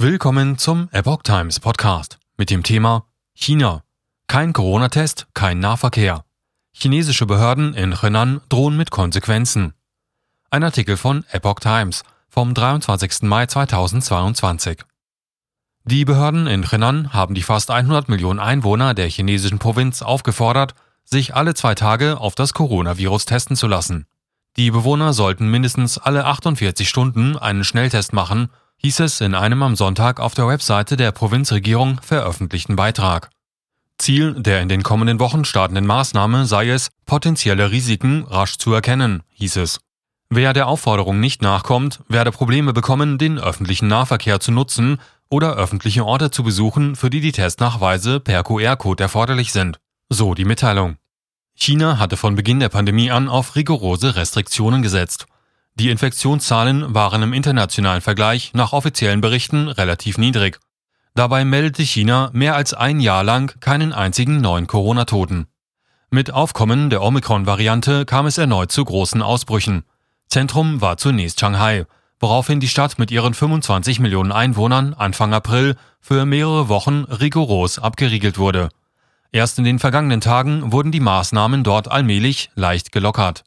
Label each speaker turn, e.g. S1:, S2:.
S1: Willkommen zum Epoch Times Podcast mit dem Thema China. Kein Corona-Test, kein Nahverkehr. Chinesische Behörden in Henan drohen mit Konsequenzen. Ein Artikel von Epoch Times vom 23. Mai 2022. Die Behörden in Henan haben die fast 100 Millionen Einwohner der chinesischen Provinz aufgefordert, sich alle zwei Tage auf das Coronavirus testen zu lassen. Die Bewohner sollten mindestens alle 48 Stunden einen Schnelltest machen hieß es in einem am Sonntag auf der Webseite der Provinzregierung veröffentlichten Beitrag. Ziel der in den kommenden Wochen startenden Maßnahme sei es, potenzielle Risiken rasch zu erkennen, hieß es. Wer der Aufforderung nicht nachkommt, werde Probleme bekommen, den öffentlichen Nahverkehr zu nutzen oder öffentliche Orte zu besuchen, für die die Testnachweise per QR-Code erforderlich sind. So die Mitteilung. China hatte von Beginn der Pandemie an auf rigorose Restriktionen gesetzt. Die Infektionszahlen waren im internationalen Vergleich nach offiziellen Berichten relativ niedrig. Dabei meldete China mehr als ein Jahr lang keinen einzigen neuen Corona-Toten. Mit Aufkommen der Omikron-Variante kam es erneut zu großen Ausbrüchen. Zentrum war zunächst Shanghai, woraufhin die Stadt mit ihren 25 Millionen Einwohnern Anfang April für mehrere Wochen rigoros abgeriegelt wurde. Erst in den vergangenen Tagen wurden die Maßnahmen dort allmählich leicht gelockert.